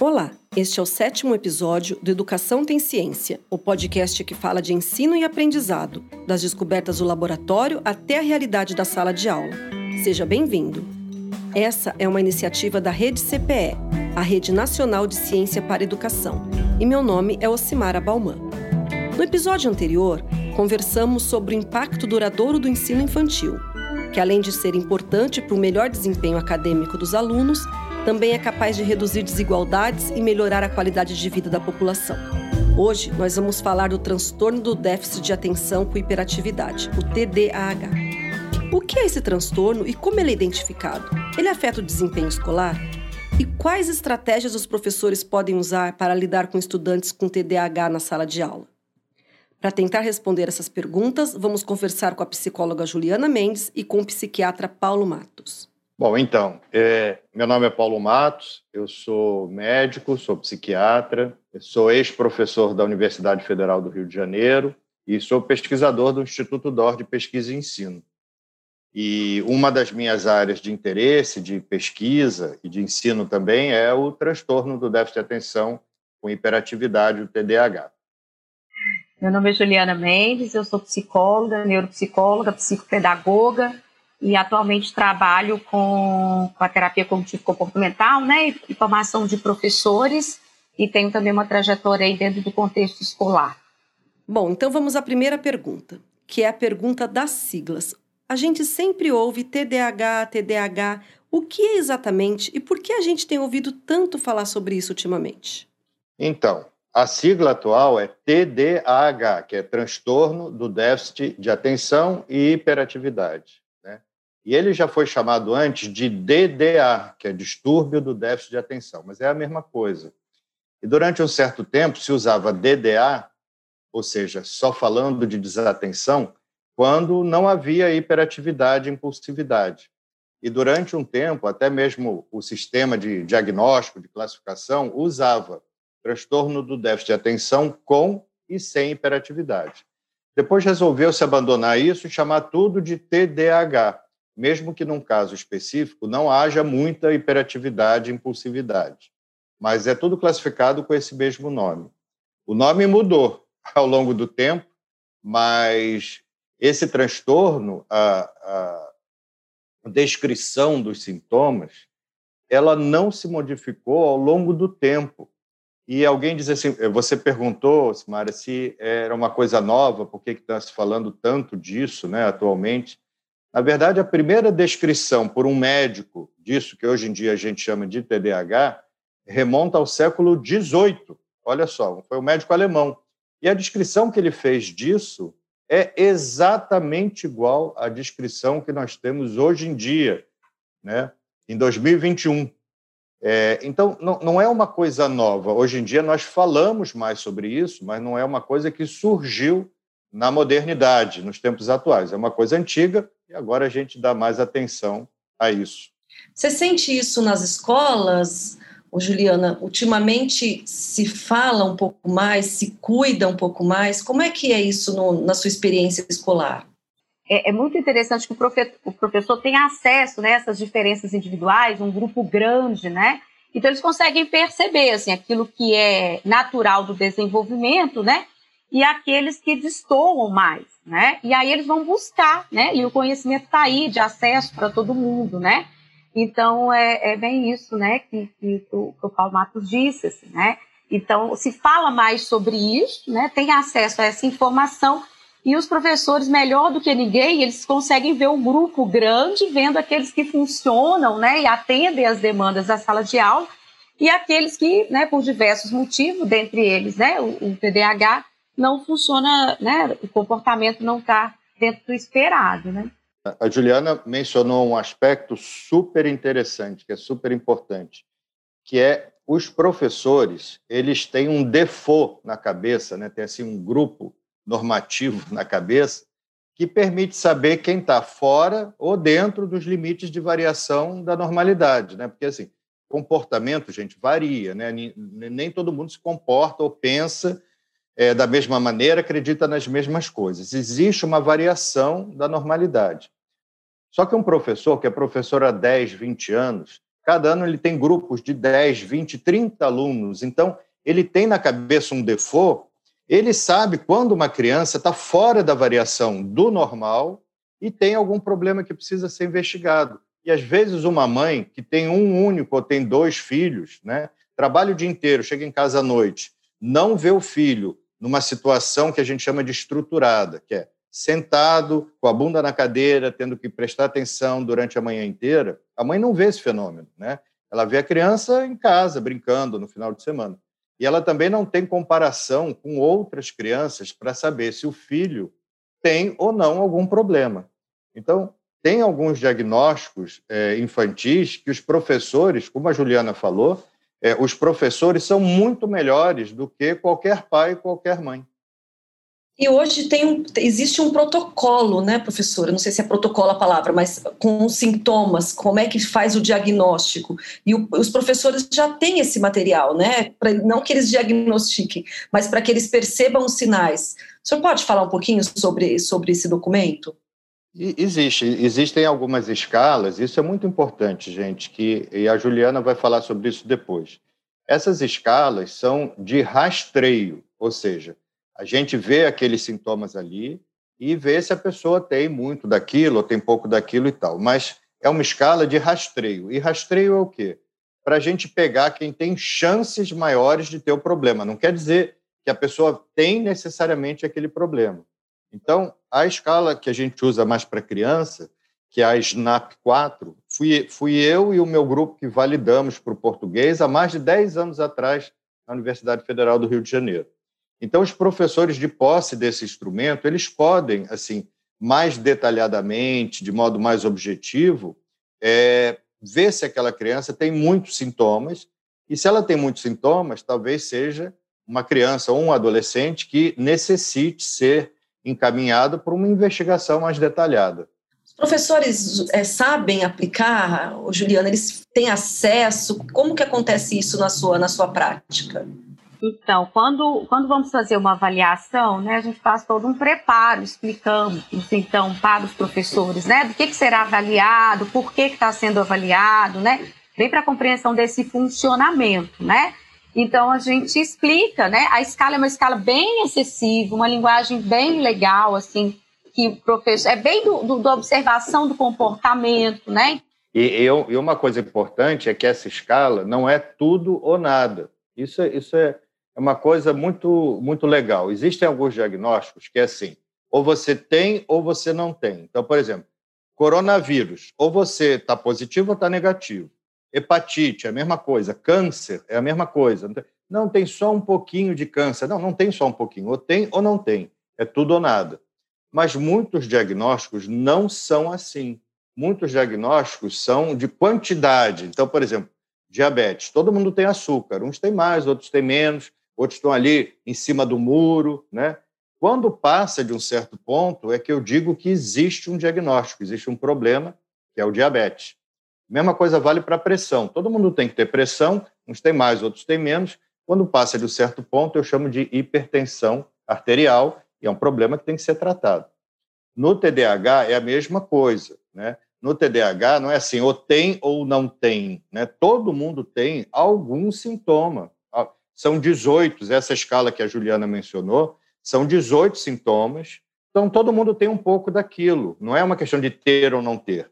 Olá, este é o sétimo episódio do Educação Tem Ciência, o podcast que fala de ensino e aprendizado, das descobertas do laboratório até a realidade da sala de aula. Seja bem-vindo! Essa é uma iniciativa da Rede CPE, a Rede Nacional de Ciência para Educação, e meu nome é Ocimara Bauman. No episódio anterior, conversamos sobre o impacto duradouro do ensino infantil, que além de ser importante para o melhor desempenho acadêmico dos alunos, também é capaz de reduzir desigualdades e melhorar a qualidade de vida da população. Hoje, nós vamos falar do transtorno do déficit de atenção com hiperatividade, o TDAH. O que é esse transtorno e como ele é identificado? Ele afeta o desempenho escolar? E quais estratégias os professores podem usar para lidar com estudantes com TDAH na sala de aula? Para tentar responder essas perguntas, vamos conversar com a psicóloga Juliana Mendes e com o psiquiatra Paulo Matos. Bom, então, é, meu nome é Paulo Matos, eu sou médico, sou psiquiatra, sou ex-professor da Universidade Federal do Rio de Janeiro e sou pesquisador do Instituto DOR de Pesquisa e Ensino. E uma das minhas áreas de interesse, de pesquisa e de ensino também é o transtorno do déficit de atenção com hiperatividade, o TDAH. Meu nome é Juliana Mendes, eu sou psicóloga, neuropsicóloga, psicopedagoga, e atualmente trabalho com, com a terapia cognitivo-comportamental, né, e formação de professores, e tenho também uma trajetória aí dentro do contexto escolar. Bom, então vamos à primeira pergunta, que é a pergunta das siglas. A gente sempre ouve TDAH, TDAH. O que é exatamente e por que a gente tem ouvido tanto falar sobre isso ultimamente? Então, a sigla atual é TDAH, que é transtorno do déficit de atenção e hiperatividade. E ele já foi chamado antes de DDA, que é distúrbio do déficit de atenção, mas é a mesma coisa. E durante um certo tempo se usava DDA, ou seja, só falando de desatenção, quando não havia hiperatividade e impulsividade. E durante um tempo, até mesmo o sistema de diagnóstico, de classificação, usava transtorno do déficit de atenção com e sem hiperatividade. Depois resolveu-se abandonar isso e chamar tudo de TDAH, mesmo que num caso específico não haja muita hiperatividade e impulsividade. Mas é tudo classificado com esse mesmo nome. O nome mudou ao longo do tempo, mas esse transtorno, a, a descrição dos sintomas, ela não se modificou ao longo do tempo. E alguém diz assim, você perguntou, Simara, se era uma coisa nova, por que está se falando tanto disso né, atualmente? Na verdade, a primeira descrição por um médico disso, que hoje em dia a gente chama de TDAH, remonta ao século XVIII. Olha só, foi um médico alemão. E a descrição que ele fez disso é exatamente igual à descrição que nós temos hoje em dia, né? em 2021. É, então, não, não é uma coisa nova. Hoje em dia nós falamos mais sobre isso, mas não é uma coisa que surgiu na modernidade, nos tempos atuais. É uma coisa antiga e agora a gente dá mais atenção a isso. Você sente isso nas escolas, Ô, Juliana? Ultimamente se fala um pouco mais, se cuida um pouco mais. Como é que é isso no, na sua experiência escolar? É, é muito interessante que o, profe, o professor tenha acesso né, a essas diferenças individuais, um grupo grande, né? Então eles conseguem perceber assim, aquilo que é natural do desenvolvimento, né? E aqueles que destoam mais, né? E aí eles vão buscar, né? E o conhecimento está aí, de acesso para todo mundo, né? Então, é, é bem isso, né, que, que, o, que o Paulo Matos disse, assim, né? Então, se fala mais sobre isso, né? Tem acesso a essa informação e os professores, melhor do que ninguém, eles conseguem ver um grupo grande, vendo aqueles que funcionam, né? E atendem às demandas da sala de aula e aqueles que, né, por diversos motivos, dentre eles, né, o, o TDAH, não funciona, né? O comportamento não está dentro do esperado, né? A Juliana mencionou um aspecto super interessante, que é super importante, que é os professores, eles têm um default na cabeça, né? Tem assim um grupo normativo na cabeça que permite saber quem está fora ou dentro dos limites de variação da normalidade, né? Porque assim, comportamento, gente, varia, né? Nem todo mundo se comporta ou pensa é, da mesma maneira, acredita nas mesmas coisas. Existe uma variação da normalidade. Só que um professor, que é professor há 10, 20 anos, cada ano ele tem grupos de 10, 20, 30 alunos. Então, ele tem na cabeça um default, ele sabe quando uma criança está fora da variação do normal e tem algum problema que precisa ser investigado. E às vezes uma mãe que tem um único ou tem dois filhos, né, trabalha o dia inteiro, chega em casa à noite, não vê o filho numa situação que a gente chama de estruturada, que é sentado, com a bunda na cadeira, tendo que prestar atenção durante a manhã inteira, a mãe não vê esse fenômeno, né? Ela vê a criança em casa, brincando no final de semana. E ela também não tem comparação com outras crianças para saber se o filho tem ou não algum problema. Então, tem alguns diagnósticos é, infantis que os professores, como a Juliana falou, é, os professores são muito melhores do que qualquer pai e qualquer mãe. E hoje tem um, existe um protocolo, né, professora? Não sei se é protocolo a palavra, mas com sintomas, como é que faz o diagnóstico? E o, os professores já têm esse material, né? Pra, não que eles diagnostiquem, mas para que eles percebam os sinais. O senhor pode falar um pouquinho sobre, sobre esse documento? Existe, existem algumas escalas, isso é muito importante, gente, que, e a Juliana vai falar sobre isso depois. Essas escalas são de rastreio, ou seja, a gente vê aqueles sintomas ali e vê se a pessoa tem muito daquilo ou tem pouco daquilo e tal, mas é uma escala de rastreio. E rastreio é o quê? Para a gente pegar quem tem chances maiores de ter o problema. Não quer dizer que a pessoa tem necessariamente aquele problema. Então, a escala que a gente usa mais para criança, que é a SNAP 4, fui, fui eu e o meu grupo que validamos para o português há mais de 10 anos atrás na Universidade Federal do Rio de Janeiro. Então, os professores de posse desse instrumento, eles podem, assim, mais detalhadamente, de modo mais objetivo, é, ver se aquela criança tem muitos sintomas, e se ela tem muitos sintomas, talvez seja uma criança ou um adolescente que necessite ser encaminhado para uma investigação mais detalhada. Os professores é, sabem aplicar, Juliana? Eles têm acesso? Como que acontece isso na sua, na sua prática? Então, quando, quando vamos fazer uma avaliação, né, a gente faz todo um preparo, explicando, então, para os professores, né, do que, que será avaliado, por que está sendo avaliado, né, vem para a compreensão desse funcionamento, né, então a gente explica, né? A escala é uma escala bem acessível, uma linguagem bem legal, assim, que o professor é bem do, do da observação do comportamento, né? E, eu, e uma coisa importante é que essa escala não é tudo ou nada. Isso, isso é, é uma coisa muito, muito legal. Existem alguns diagnósticos que é assim: ou você tem ou você não tem. Então, por exemplo, coronavírus, ou você está positivo ou está negativo. Hepatite é a mesma coisa, câncer é a mesma coisa. Não tem só um pouquinho de câncer. Não, não tem só um pouquinho. Ou tem ou não tem. É tudo ou nada. Mas muitos diagnósticos não são assim. Muitos diagnósticos são de quantidade. Então, por exemplo, diabetes. Todo mundo tem açúcar. Uns têm mais, outros têm menos. Outros estão ali em cima do muro, né? Quando passa de um certo ponto, é que eu digo que existe um diagnóstico, existe um problema, que é o diabetes. Mesma coisa vale para a pressão. Todo mundo tem que ter pressão, uns têm mais, outros têm menos. Quando passa de um certo ponto, eu chamo de hipertensão arterial, e é um problema que tem que ser tratado. No TDAH é a mesma coisa, né? No TDAH não é assim, ou tem ou não tem, né? Todo mundo tem algum sintoma. Ah, são 18, essa escala que a Juliana mencionou, são 18 sintomas. Então todo mundo tem um pouco daquilo, não é uma questão de ter ou não ter.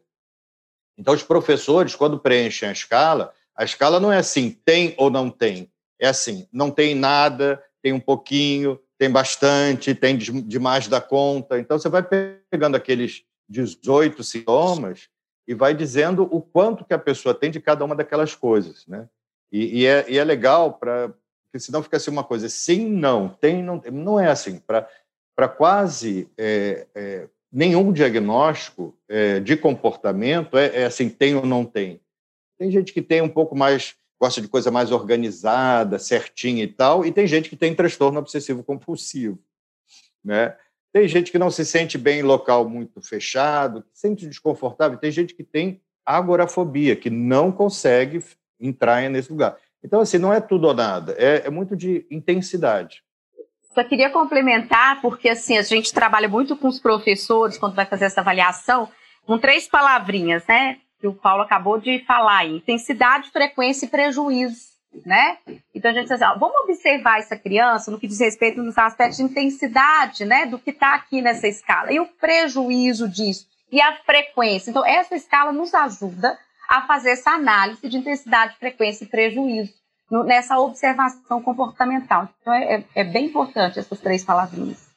Então, os professores, quando preenchem a escala, a escala não é assim, tem ou não tem. É assim, não tem nada, tem um pouquinho, tem bastante, tem demais da conta. Então, você vai pegando aqueles 18 sintomas e vai dizendo o quanto que a pessoa tem de cada uma daquelas coisas, né? E, e, é, e é, legal para porque senão fica assim uma coisa sim não tem não não é assim para quase é, é, nenhum diagnóstico é, de comportamento é, é, assim, tem ou não tem. Tem gente que tem um pouco mais, gosta de coisa mais organizada, certinha e tal, e tem gente que tem transtorno obsessivo compulsivo, né? Tem gente que não se sente bem em local muito fechado, se sente desconfortável, tem gente que tem agorafobia, que não consegue entrar nesse lugar. Então, assim, não é tudo ou nada, é, é muito de intensidade. Só queria complementar, porque assim, a gente trabalha muito com os professores quando vai fazer essa avaliação, com três palavrinhas, né? que o Paulo acabou de falar aí, intensidade, frequência e prejuízo, né? Então a gente diz assim, ó, vamos observar essa criança no que diz respeito nos aspectos de intensidade, né, do que está aqui nessa escala e o prejuízo disso e a frequência. Então essa escala nos ajuda a fazer essa análise de intensidade, frequência e prejuízo no, nessa observação comportamental. Então é, é, bem importante essas três palavrinhas.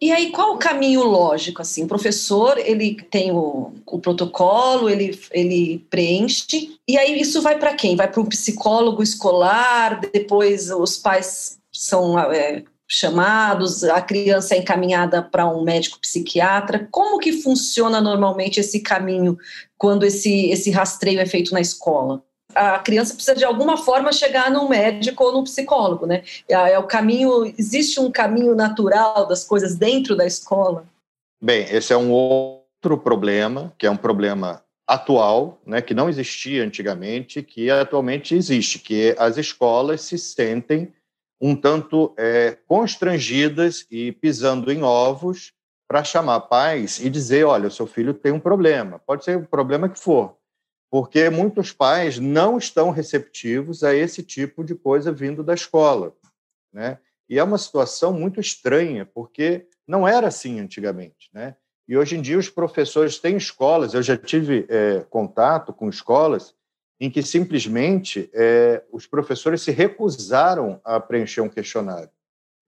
E aí, qual o caminho lógico? Assim, o professor ele tem o, o protocolo, ele, ele preenche, e aí isso vai para quem? Vai para um psicólogo escolar, depois os pais são é, chamados, a criança é encaminhada para um médico psiquiatra. Como que funciona normalmente esse caminho quando esse, esse rastreio é feito na escola? A criança precisa de alguma forma chegar num médico ou num psicólogo, né? É, é o caminho, existe um caminho natural das coisas dentro da escola? Bem, esse é um outro problema, que é um problema atual, né, que não existia antigamente, que atualmente existe, que as escolas se sentem um tanto é, constrangidas e pisando em ovos para chamar pais e dizer, olha, o seu filho tem um problema, pode ser o problema que for, porque muitos pais não estão receptivos a esse tipo de coisa vindo da escola, né? E é uma situação muito estranha, porque não era assim antigamente, né? E hoje em dia os professores têm escolas, eu já tive é, contato com escolas em que simplesmente é, os professores se recusaram a preencher um questionário.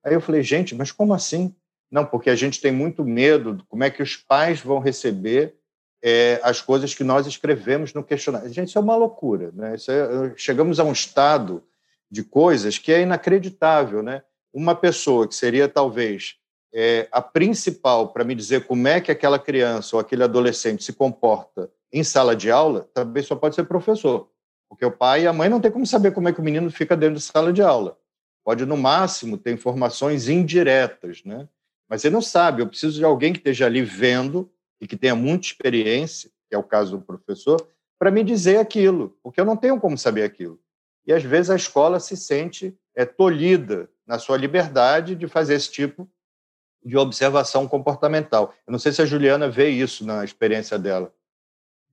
Aí eu falei, gente, mas como assim? Não, porque a gente tem muito medo de como é que os pais vão receber é, as coisas que nós escrevemos no questionário. Gente, isso é uma loucura. Né? É, chegamos a um estado de coisas que é inacreditável. Né? Uma pessoa que seria talvez é, a principal para me dizer como é que aquela criança ou aquele adolescente se comporta em sala de aula, também só pode ser professor. Porque o pai e a mãe não tem como saber como é que o menino fica dentro de sala de aula. Pode, no máximo, ter informações indiretas, né? Mas ele não sabe. Eu preciso de alguém que esteja ali vendo e que tenha muita experiência, que é o caso do professor, para me dizer aquilo, porque eu não tenho como saber aquilo. E às vezes a escola se sente é, tolhida na sua liberdade de fazer esse tipo de observação comportamental. Eu não sei se a Juliana vê isso na experiência dela.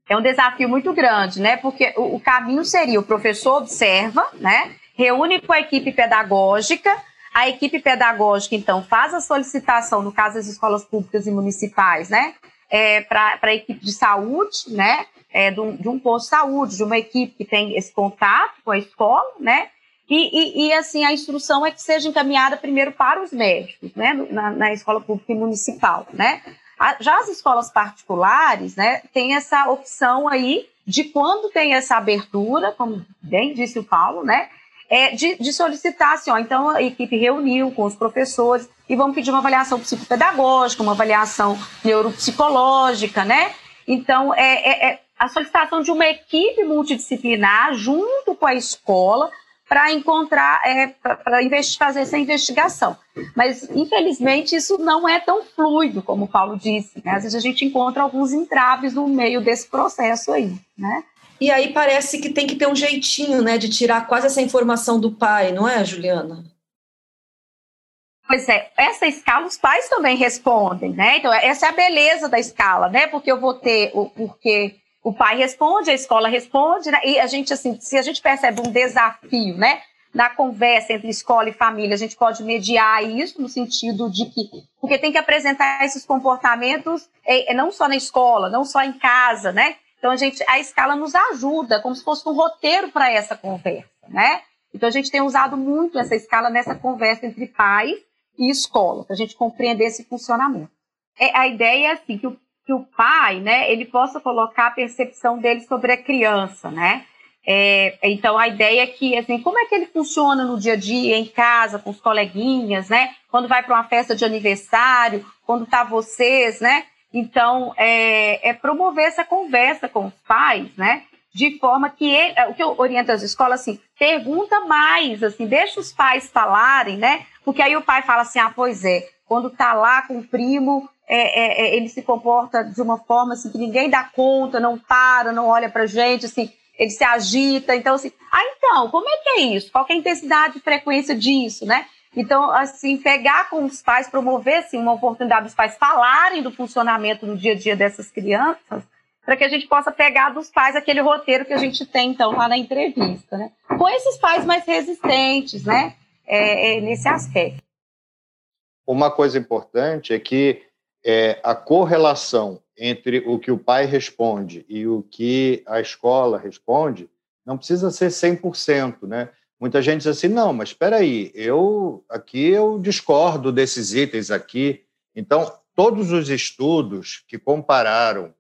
É um desafio muito grande, né? Porque o, caminho seria o professor observa, né? Reúne com a equipe pedagógica, a equipe pedagógica então faz a solicitação, no caso das escolas públicas e municipais, né? É, para a equipe de saúde, né? É, de, um, de, um, posto de saúde, de uma equipe que tem esse contato com a escola, né? E, e, e, assim, a instrução é que seja encaminhada primeiro para os médicos, né? Na, na escola pública e municipal, né? Já as escolas particulares, né, tem essa opção aí de quando tem essa abertura, como bem disse o Paulo, né, é de, de solicitar, assim, ó, então a equipe reuniu com os professores e vamos pedir uma avaliação psicopedagógica, uma avaliação neuropsicológica, né? Então, é, é, é a solicitação de uma equipe multidisciplinar junto com a escola para encontrar, é, para fazer essa investigação. Mas, infelizmente, isso não é tão fluido, como o Paulo disse. Né? Às vezes a gente encontra alguns entraves no meio desse processo aí, né? E aí parece que tem que ter um jeitinho, né, de tirar quase essa informação do pai, não é, Juliana? Pois é, essa escala os pais também respondem, né? Então, essa é a beleza da escala, né? Porque eu vou ter o porque o pai responde, a escola responde, né? E a gente, assim, se a gente percebe um desafio, né? Na conversa entre escola e família, a gente pode mediar isso no sentido de que, porque tem que apresentar esses comportamentos é, não só na escola, não só em casa, né? Então, a, gente, a escala nos ajuda, como se fosse um roteiro para essa conversa, né? Então, a gente tem usado muito essa escala nessa conversa entre pais e escola, para a gente compreender esse funcionamento. É, a ideia é assim, que o, que o pai, né, ele possa colocar a percepção dele sobre a criança, né? É, então, a ideia é que, assim, como é que ele funciona no dia a dia, em casa, com os coleguinhas, né? Quando vai para uma festa de aniversário, quando tá vocês, né? Então, é, é, promover essa conversa com os pais, né? De forma que ele, é, o que eu oriento as escolas assim, pergunta mais, assim, deixa os pais falarem, né? Porque aí o pai fala assim, ah, pois é, quando tá lá com o primo, é, é, é ele se comporta de uma forma assim que ninguém dá conta, não para, não olha pra gente, assim, ele se agita, então assim, ah, então, como é que é isso? Qual é a intensidade e frequência disso, né? Então, assim, pegar com os pais, promover assim, uma oportunidade dos pais falarem do funcionamento no dia a dia dessas crianças, para que a gente possa pegar dos pais aquele roteiro que a gente tem, então, lá na entrevista, né? Com esses pais mais resistentes, né? É, é, nesse aspecto. Uma coisa importante é que é, a correlação entre o que o pai responde e o que a escola responde não precisa ser 100%, né? Muita gente diz assim, não, mas espera aí, eu aqui eu discordo desses itens aqui. Então, todos os estudos que compararam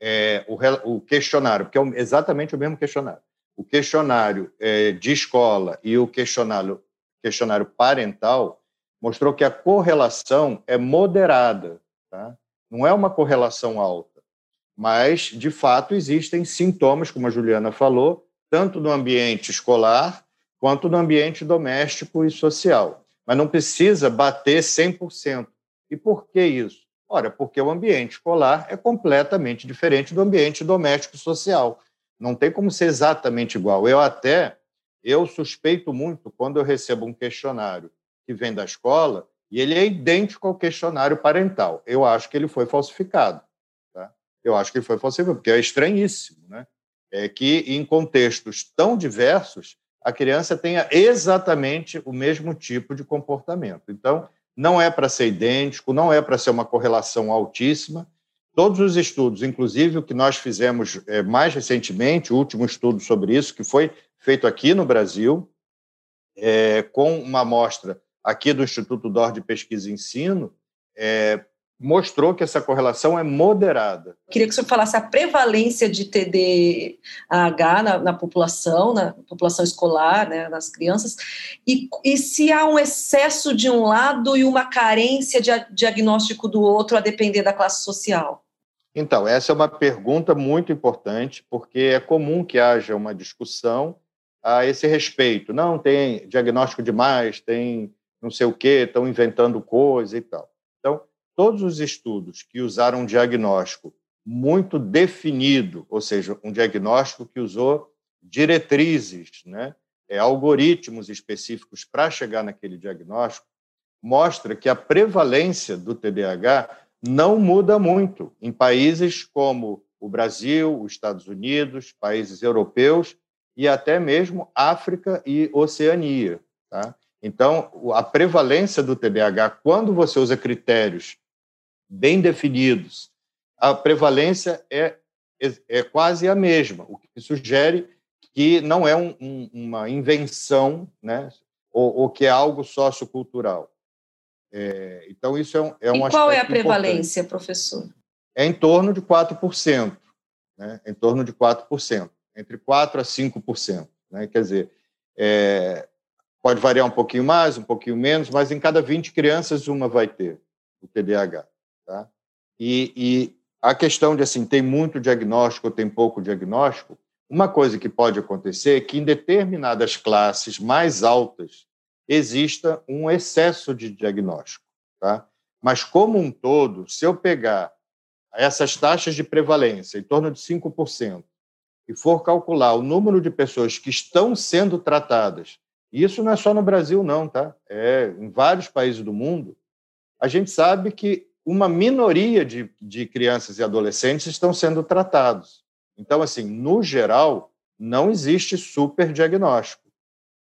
é, o, o, questionário, porque é exatamente o mesmo questionário, o questionário é, de escola e o questionário, questionário parental, mostrou que a correlação é moderada, tá? não é uma correlação alta, mas, de fato, existem sintomas, como a Juliana falou, tanto no ambiente escolar quanto no ambiente doméstico e social. Mas não precisa bater 100%. E por que isso? Ora, porque o ambiente escolar é completamente diferente do ambiente doméstico social. Não tem como ser exatamente igual. Eu até eu suspeito muito quando eu recebo um questionário que vem da escola e ele é idêntico ao questionário parental. Eu acho que ele foi falsificado. Tá? Eu acho que ele foi falsificado, porque é estranhíssimo, né? É que em contextos tão diversos a criança tenha exatamente o mesmo tipo de comportamento. Então, não é para ser idêntico, não é para ser uma correlação altíssima. Todos os estudos, inclusive o que nós fizemos é, mais recentemente, o último estudo sobre isso, que foi feito aqui no Brasil, é, com uma amostra aqui do Instituto DOR de Pesquisa e Ensino, é, mostrou que essa correlação é moderada. Queria que o senhor falasse a prevalência de TDAH na, na população, na população escolar, né, nas crianças, e, e, se há um excesso de um lado e uma carência de diagnóstico do outro, a depender da classe social. Então, essa é uma pergunta muito importante, porque é comum que haja uma discussão a esse respeito. Não, tem diagnóstico demais, tem não sei o quê, estão inventando coisa e tal. Todos os estudos que usaram um diagnóstico muito definido, ou seja, um diagnóstico que usou diretrizes, né, é, algoritmos específicos para chegar naquele diagnóstico, mostra que a prevalência do TDAH não muda muito em países como o Brasil, os Estados Unidos, países europeus e até mesmo África e Oceania. Tá? Então, a prevalência do TDAH, quando você usa critérios bem definidos, a prevalência é, é, é quase a mesma, o que sugere que não é um, um, uma invenção, né, ou, ou, que é algo sociocultural. É, então, isso é um, é um E qual é a prevalência, importante. professor? É em torno de 4%, né, em torno de 4%, entre 4% a 5%. Né, quer dizer, é, pode variar um pouquinho mais, um pouquinho menos, mas em cada 20 crianças, uma vai ter o TDAH. Tá? E, e a questão de assim, tem muito diagnóstico ou tem pouco diagnóstico, uma coisa que pode acontecer é que em determinadas classes mais altas exista um excesso de diagnóstico. Tá? Mas, como um todo, se eu pegar essas taxas de prevalência, em torno de 5%, e for calcular o número de pessoas que estão sendo tratadas, isso não é só no Brasil, não, tá? É em vários países do mundo, a gente sabe que uma minoria de, de crianças e adolescentes estão sendo tratados. Então, assim, no geral, não existe superdiagnóstico.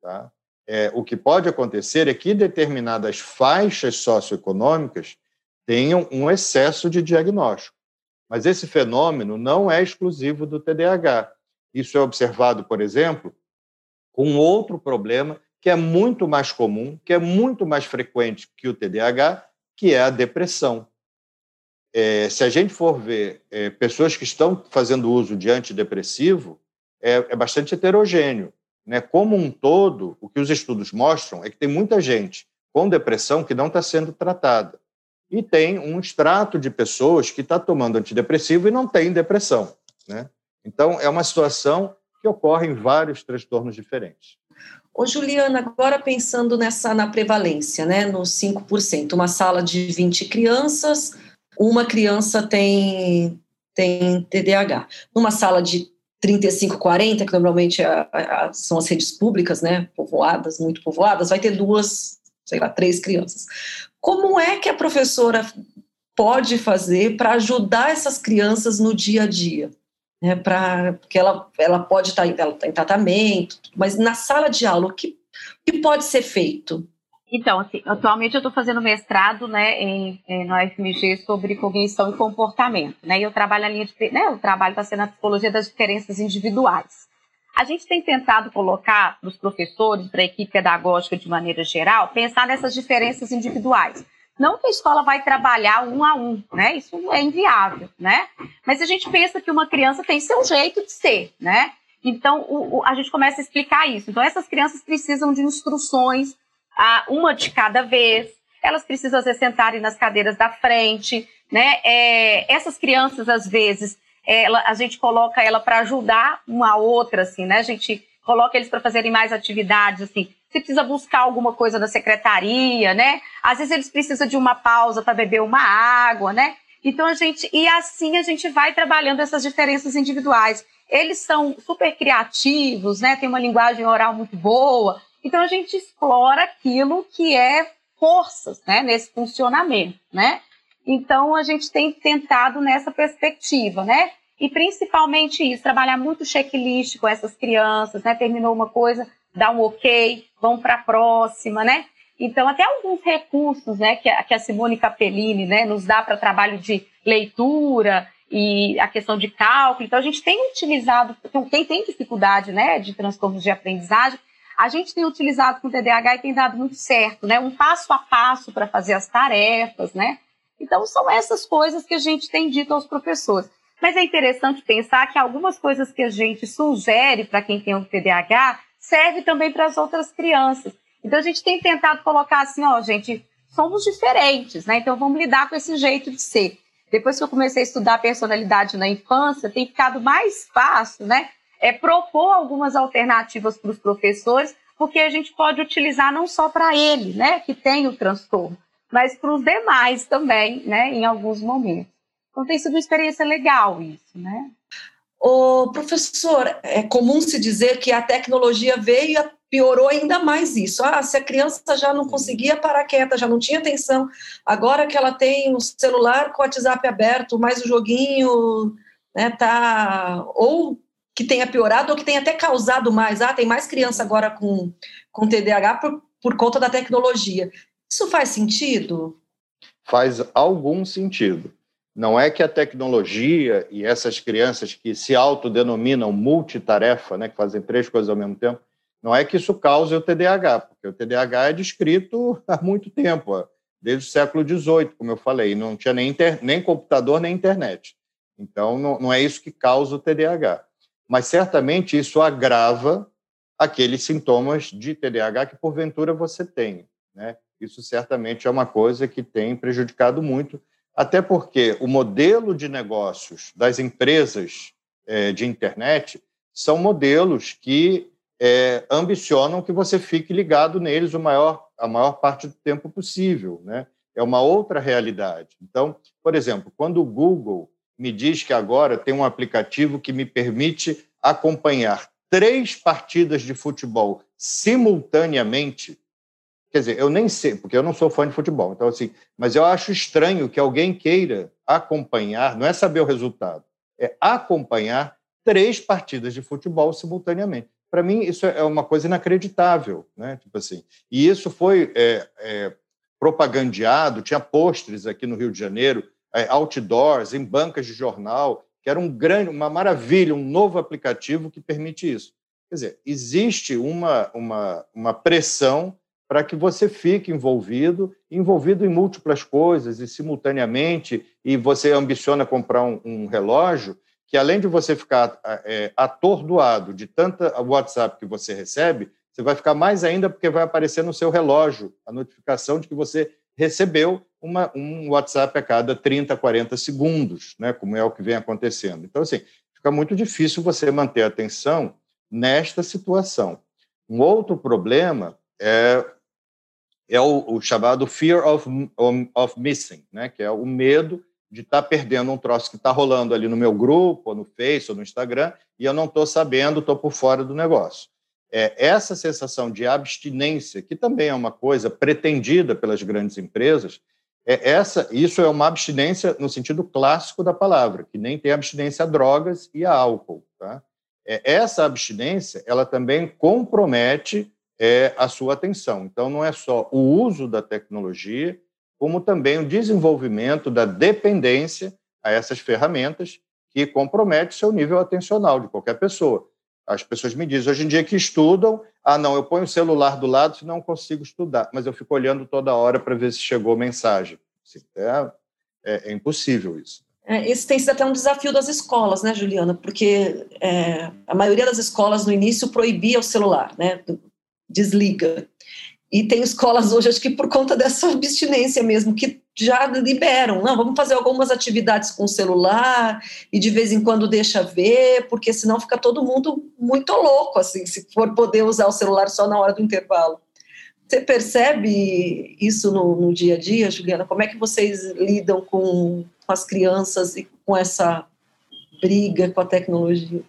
Tá? É, o que pode acontecer é que determinadas faixas socioeconômicas tenham um excesso de diagnóstico. Mas esse fenômeno não é exclusivo do TDAH. Isso é observado, por exemplo, com outro problema que é muito mais comum, que é muito mais frequente que o TDAH, que é a depressão. É, se a gente for ver é, pessoas que estão fazendo uso de antidepressivo, é, é bastante heterogêneo. Né? Como um todo, o que os estudos mostram é que tem muita gente com depressão que não está sendo tratada. E tem um extrato de pessoas que está tomando antidepressivo e não tem depressão. Né? Então, é uma situação que ocorre em vários transtornos diferentes. Ô, Juliana, agora pensando nessa na prevalência, né, nos 5%, uma sala de 20 crianças, uma criança tem, tem TDAH. Numa sala de 35, 40, que normalmente é são as redes públicas, né, povoadas, muito povoadas, vai ter duas, sei lá, três crianças. Como é que a professora pode fazer para ajudar essas crianças no dia a dia? Né, pra, porque ela, ela pode estar tá, tá em tratamento, mas na sala de aula, o que, o que pode ser feito? Então, assim, atualmente eu estou fazendo mestrado né, em, em, no FMG sobre cognição e comportamento. Né, e eu trabalho na linha de. Né, o trabalho está sendo na psicologia das diferenças individuais. A gente tem tentado colocar para os professores, para a equipe pedagógica de maneira geral, pensar nessas diferenças individuais. Não que a escola vai trabalhar um a um, né? Isso é inviável, né? Mas a gente pensa que uma criança tem seu jeito de ser, né? Então, o, o, a gente começa a explicar isso. Então, essas crianças precisam de instruções, uma de cada vez. Elas precisam se sentarem nas cadeiras da frente, né? É, essas crianças, às vezes, ela, a gente coloca ela para ajudar uma outra, assim, né? A gente coloca eles para fazerem mais atividades, assim. Se precisa buscar alguma coisa na secretaria, né? Às vezes eles precisam de uma pausa para beber uma água, né? Então a gente e assim a gente vai trabalhando essas diferenças individuais. Eles são super criativos, né? Tem uma linguagem oral muito boa. Então a gente explora aquilo que é forças, né? Nesse funcionamento, né? Então, a gente tem tentado nessa perspectiva, né? E principalmente isso, trabalhar muito checklist com essas crianças, né? Terminou uma coisa, dá um ok, vão para a próxima, né? Então, até alguns recursos, né, que a, que a Simone Capellini, né, nos dá para trabalho de leitura e a questão de cálculo. Então, a gente tem utilizado, então, quem tem dificuldade, né, de transtornos de aprendizagem, a gente tem utilizado com o TDAH e tem dado muito certo, né? Um passo a passo para fazer as tarefas, né? Então, são essas coisas que a gente tem dito aos professores. Mas é interessante pensar que algumas coisas que a gente sugere para quem tem o TDAH serve também para as outras crianças. Então, a gente tem tentado colocar assim, ó, gente, somos diferentes, né? Então, vamos lidar com esse jeito de ser. Depois que eu comecei a estudar personalidade na infância, tem ficado mais fácil, né? É propor algumas alternativas para os professores, porque a gente pode utilizar não só para ele, né, que tem o transtorno, mas para os demais também, né, em alguns momentos. Então tem sido uma experiência legal isso, né? O professor, é comum se dizer que a tecnologia veio e piorou ainda mais isso. Ah, se a criança já não conseguia parar quieta, já não tinha atenção, agora que ela tem o celular com o WhatsApp aberto, mais o joguinho, né, tá ou que tenha piorado ou que tenha até causado mais. Ah, tem mais criança agora com, com TDAH por, por conta da tecnologia. Isso faz sentido? Faz algum sentido. Não é que a tecnologia e essas crianças que se autodenominam multitarefa, né, que fazem três coisas ao mesmo tempo, não é que isso cause o TDAH, porque o TDAH é descrito há muito tempo, desde o século XVIII, como eu falei, não tinha nem, inter... nem computador nem internet. Então, não, não é isso que causa o TDAH. Mas certamente isso agrava aqueles sintomas de TDAH que porventura você tem. Né? Isso certamente é uma coisa que tem prejudicado muito, até porque o modelo de negócios das empresas é, de internet são modelos que é, ambicionam que você fique ligado neles o maior, a maior parte do tempo possível. Né? É uma outra realidade. Então, por exemplo, quando o Google me diz que agora tem um aplicativo que me permite acompanhar três partidas de futebol simultaneamente, Quer dizer, eu nem sei, porque eu não sou fã de futebol, então assim, mas eu acho estranho que alguém queira acompanhar, não é saber o resultado, é acompanhar três partidas de futebol simultaneamente. Para mim, isso é uma coisa inacreditável, né? Tipo assim. E isso foi é, é, propagandeado, tinha postres aqui no Rio de Janeiro, é, outdoors, em bancas de jornal, que era um grande, uma maravilha, um novo aplicativo que permite isso. Quer dizer, existe uma, uma, uma pressão para que você fique envolvido, envolvido em múltiplas coisas e simultaneamente, e você ambiciona comprar um, um relógio que, além de você ficar é, atordoado de tanta WhatsApp que você recebe, você vai ficar mais ainda porque vai aparecer no seu relógio a notificação de que você recebeu uma, um WhatsApp a cada 30, 40 segundos, né, como é o que vem acontecendo. Então, assim, fica muito difícil você manter a atenção nesta situação. Um outro problema é é o, o chamado fear of, of missing, né? que é o medo de estar tá perdendo um troço que está rolando ali no meu grupo, ou no Face, ou no Instagram, e eu não estou sabendo, estou por fora do negócio. É, essa sensação de abstinência, que também é uma coisa pretendida pelas grandes empresas, é essa, isso é uma abstinência no sentido clássico da palavra, que nem tem abstinência a drogas e a álcool. Tá? É, essa abstinência, ela também compromete é, a sua atenção. Então, não é só o uso da tecnologia, como também o desenvolvimento da dependência a essas ferramentas que compromete seu nível atencional de qualquer pessoa. As pessoas me dizem, hoje em dia que estudam, ah, não, eu ponho o celular do lado, senão não consigo estudar, mas eu fico olhando toda hora para ver se chegou mensagem. É, é, é impossível isso. É, esse tem sido até um desafio das escolas, né, Juliana? Porque é, a maioria das escolas no início proibia o celular, né? Desliga. E tem escolas hoje, acho que por conta dessa abstinência mesmo, que já liberam. Não, vamos fazer algumas atividades com o celular e de vez em quando deixa ver, porque senão fica todo mundo muito louco, assim, se for poder usar o celular só na hora do intervalo. Você percebe isso no, no dia a dia, Juliana? Como é que vocês lidam com, com as crianças e com essa briga com a tecnologia?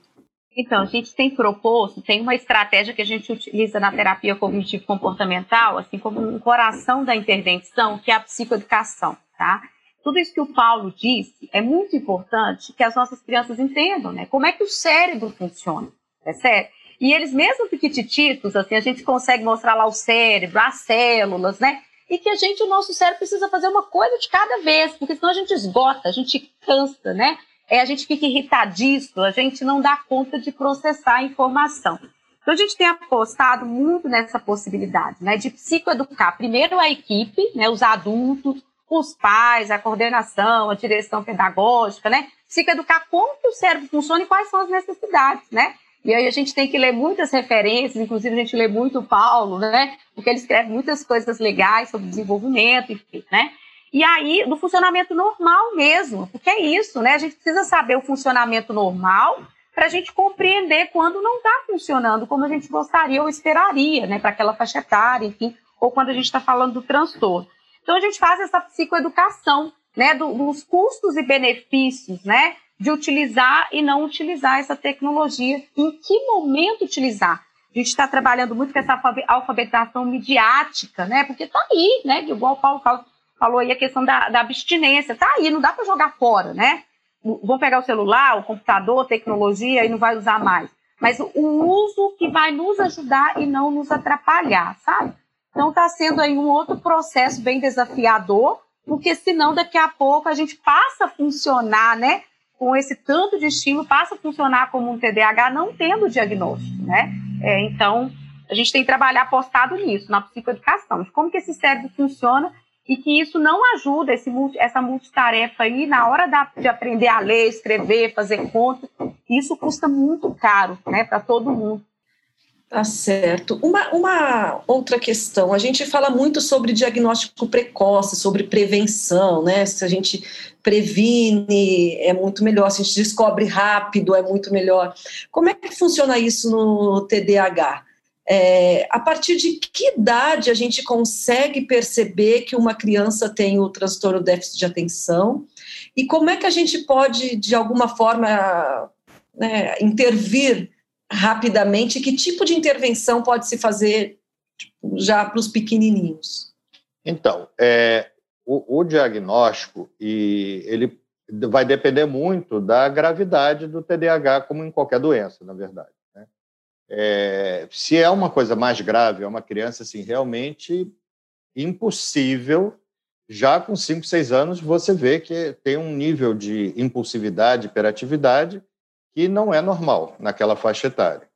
Então, a gente tem proposto, tem uma estratégia que a gente utiliza na terapia cognitivo-comportamental, assim como um coração da intervenção, que é a psicoeducação, tá? Tudo isso que o Paulo disse é muito importante que as nossas crianças entendam, né? Como é que o cérebro funciona, é sério? E eles, mesmo pequitititos, assim, a gente consegue mostrar lá o cérebro, as células, né? E que a gente, o nosso cérebro precisa fazer uma coisa de cada vez, porque senão a gente esgota, a gente cansa, né? É, a gente fica irritadiço, a gente não dá conta de processar a informação. Então, a gente tem apostado muito nessa possibilidade, né, de psicoeducar primeiro a equipe, né, os adultos, os pais, a coordenação, a direção pedagógica, né, psicoeducar como que o cérebro funciona e quais são as necessidades, né, e aí a gente tem que ler muitas referências, inclusive a gente lê muito o Paulo, né, porque ele escreve muitas coisas legais sobre desenvolvimento, enfim, né, e aí, do funcionamento normal mesmo, porque é isso, né? A gente precisa saber o funcionamento normal para a gente compreender quando não está funcionando como a gente gostaria ou esperaria, né? Para aquela faixa etária, enfim, ou quando a gente está falando do transtorno. Então, a gente faz essa psicoeducação, né? Do, dos custos e benefícios, né? De utilizar e não utilizar essa tecnologia. Em que momento utilizar? A gente está trabalhando muito com essa alfabetização midiática, né? Porque está aí, né? Igual o Paulo fala, falou aí a questão da, da abstinência. Tá aí, não dá para jogar fora, né? Vão pegar o celular, o computador, tecnologia e não vai usar mais. Mas o uso que vai nos ajudar e não nos atrapalhar, sabe? Então está sendo aí um outro processo bem desafiador, porque senão daqui a pouco a gente passa a funcionar, né? Com esse tanto de estímulo, passa a funcionar como um TDAH não tendo diagnóstico, né? É, então, a gente tem que trabalhar apostado nisso, na psicoeducação, como que esse cérebro funciona e que isso não ajuda esse, essa multitarefa aí na hora da, de aprender a ler, escrever, fazer conta. Isso custa muito caro né, para todo mundo. Tá certo. Uma, uma outra questão, a gente fala muito sobre diagnóstico precoce, sobre prevenção, né? Se a gente previne, é muito melhor, se a gente descobre rápido, é muito melhor. Como é que funciona isso no TDAH? É, a partir de que idade a gente consegue perceber que uma criança tem o transtorno déficit de atenção? E como é que a gente pode, de alguma forma, né, intervir rapidamente? Que tipo de intervenção pode se fazer tipo, já para os pequenininhos? Então, é, o, o diagnóstico e ele vai depender muito da gravidade do TDAH, como em qualquer doença, na verdade. É, se é uma coisa mais grave, é uma criança assim, realmente impossível, já com 5, 6 anos, você vê que tem um nível de impulsividade, hiperatividade, que não é normal naquela faixa etária.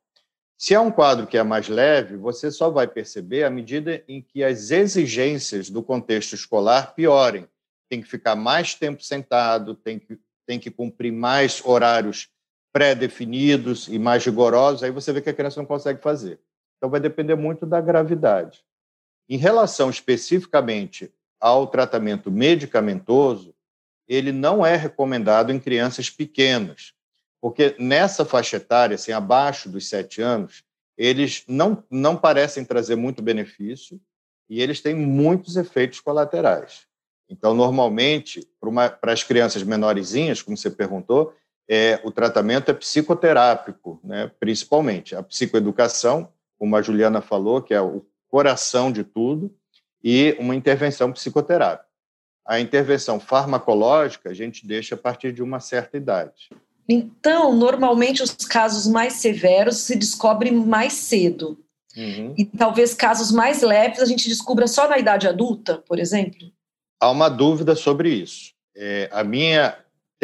Se é um quadro que é mais leve, você só vai perceber à medida em que as exigências do contexto escolar piorem. Tem que ficar mais tempo sentado, tem que, tem que cumprir mais horários pré-definidos e mais rigorosos, aí você vê que a criança não consegue fazer. Então, vai depender muito da gravidade. Em relação especificamente ao tratamento medicamentoso, ele não é recomendado em crianças pequenas, porque nessa faixa etária, assim, abaixo dos sete anos, eles não, não parecem trazer muito benefício e eles têm muitos efeitos colaterais. Então, normalmente, para as crianças menorzinhas, como você perguntou, é, o tratamento é psicoterápico, né, principalmente. A psicoeducação, como a Juliana falou, que é o coração de tudo, e uma intervenção psicoterápica. a intervenção farmacológica a gente deixa a partir de uma certa idade. Então, normalmente os casos mais severos se descobrem mais cedo. Uhum. E talvez casos mais leves a gente descubra só na idade adulta, por exemplo? Há uma dúvida sobre isso. É, a minha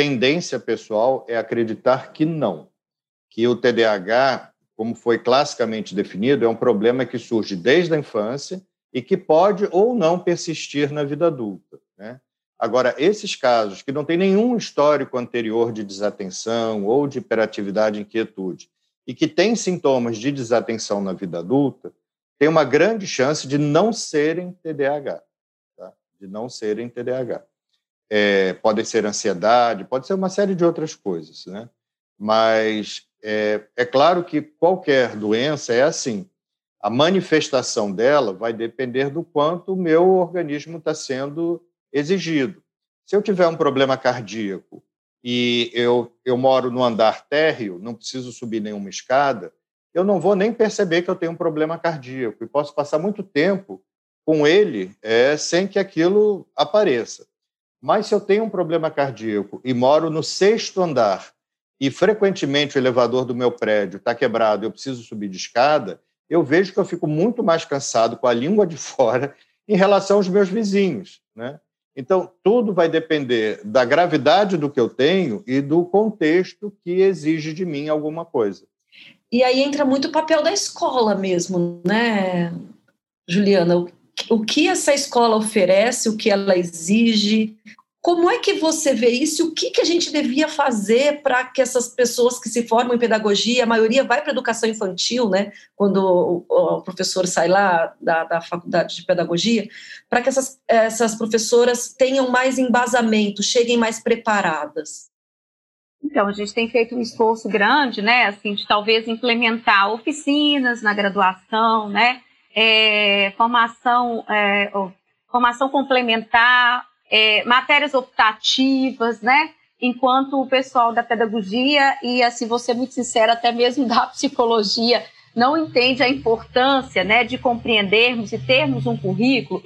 tendência pessoal é acreditar que não. Que o TDAH, como foi classicamente definido, é um problema que surge desde a infância e que pode ou não persistir na vida adulta. Né? Agora, esses casos que não têm nenhum histórico anterior de desatenção ou de hiperatividade e inquietude e que têm sintomas de desatenção na vida adulta, têm uma grande chance de não serem TDAH. Tá? De não serem TDAH. É, pode ser ansiedade, pode ser uma série de outras coisas, né? Mas é, é claro que qualquer doença é assim a manifestação dela vai depender do quanto o meu organismo está sendo exigido. Se eu tiver um problema cardíaco e eu, eu moro no andar térreo, não preciso subir nenhuma escada, eu não vou nem perceber que eu tenho um problema cardíaco e posso passar muito tempo com ele é, sem que aquilo apareça. Mas se eu tenho um problema cardíaco e moro no sexto andar e frequentemente o elevador do meu prédio está quebrado e eu preciso subir de escada, eu vejo que eu fico muito mais cansado com a língua de fora em relação aos meus vizinhos. Né? Então, tudo vai depender da gravidade do que eu tenho e do contexto que exige de mim alguma coisa. E aí entra muito o papel da escola mesmo, né, Juliana? O que essa escola oferece, o que ela exige, como é que você vê isso? O que, que a gente devia fazer para que essas pessoas que se formam em pedagogia, a maioria vai para educação infantil, né? Quando o, o, professor sai lá da, da faculdade de pedagogia, para que essas, essas professoras tenham mais embasamento, cheguem mais preparadas? Então, a gente tem feito um esforço grande, né? Assim, de talvez implementar oficinas na graduação, né? É, formação, é, formação complementar é, matérias optativas, né? Enquanto o pessoal da pedagogia e, assim, vou ser muito sincera, até mesmo da psicologia, não entende a importância né, de compreendermos e termos um currículo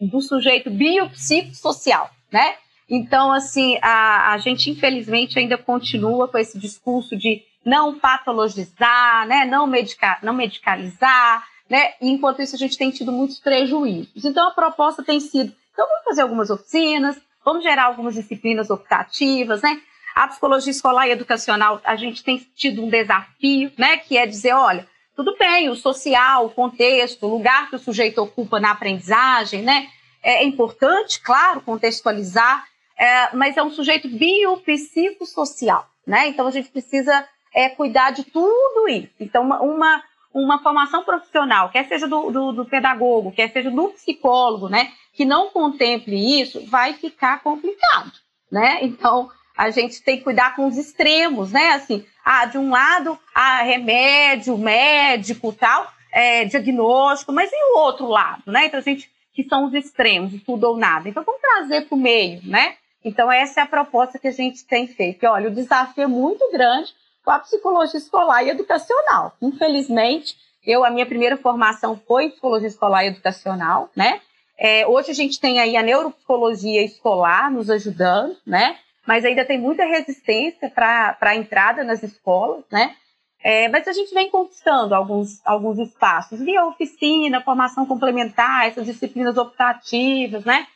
do sujeito biopsicossocial, né? Então, assim, a, a gente infelizmente ainda continua com esse discurso de não patologizar, né, não, medicar, não medicalizar, né? E enquanto isso a gente tem tido muitos prejuízos. Então, a proposta tem sido então, vamos fazer algumas oficinas, vamos gerar algumas disciplinas optativas, né? A psicologia escolar e educacional, a gente tem tido um desafio, né? Que é dizer, olha, tudo bem, o social, o contexto, o lugar que o sujeito ocupa na aprendizagem, né? É importante, claro, contextualizar, é, mas é um sujeito biopsicossocial, né? Então a gente precisa é, cuidar de tudo isso. Então, uma, uma, uma formação profissional, quer seja do, do, do pedagogo, quer seja do psicólogo, né? que não contemple isso, vai ficar complicado, né? Então, a gente tem que cuidar com os extremos, né? Assim, ah, de um lado, ah, remédio, médico, tal, é, diagnóstico, mas e o outro lado, né? Então, a gente, que são os extremos, tudo ou nada. Então, vamos trazer para o meio, né? Então, essa é a proposta que a gente tem feito. Olha, o desafio é muito grande com a psicologia escolar e educacional. Infelizmente, eu, a minha primeira formação foi psicologia escolar e educacional, né? É, hoje a gente tem aí a neuropsicologia escolar nos ajudando, né? Mas ainda tem muita resistência para a entrada nas escolas, né? É, mas a gente vem conquistando alguns, alguns espaços, via oficina, formação complementar, essas disciplinas optativas, né?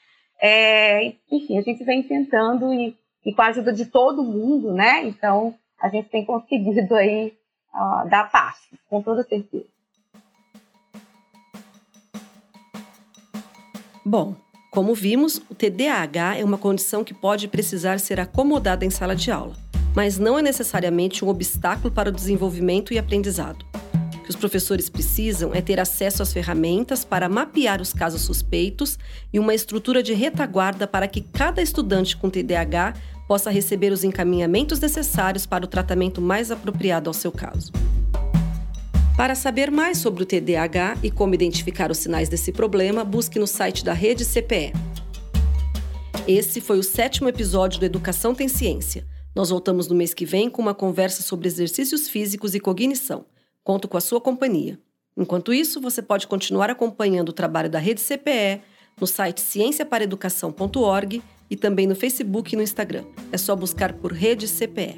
É, enfim, a gente vem tentando e, e, com a ajuda de todo mundo, né? Então, a gente tem conseguido aí uh, dar passo, com toda certeza. Bom, como vimos, o TDAH é uma condição que pode precisar ser acomodada em sala de aula, mas não é necessariamente um obstáculo para o desenvolvimento e aprendizado. O que os professores precisam é ter acesso às ferramentas para mapear os casos suspeitos e uma estrutura de retaguarda para que cada estudante com TDAH possa receber os encaminhamentos necessários para o tratamento mais apropriado ao seu caso. Para saber mais sobre o TDAH e como identificar os sinais desse problema, busque no site da Rede CPE. Esse foi o sétimo episódio do Educação Tem Ciência. Nós voltamos no mês que vem com uma conversa sobre exercícios físicos e cognição. Conto com a sua companhia. Enquanto isso, você pode continuar acompanhando o trabalho da Rede CPE no site cienciaparaeducação.org e também no Facebook e no Instagram. É só buscar por Rede CPE.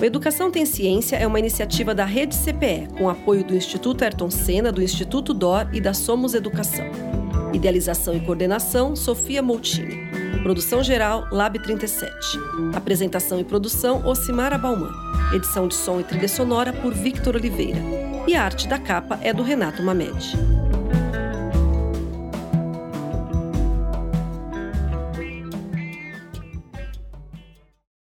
O Educação Tem Ciência é uma iniciativa da Rede CPE, com apoio do Instituto Ayrton Senna, do Instituto DOR e da Somos Educação. Idealização e coordenação, Sofia Moutini. Produção geral, Lab 37. Apresentação e produção, Ocimara Bauman. Edição de som e trilha sonora por Victor Oliveira. E a arte da capa é do Renato Mamede.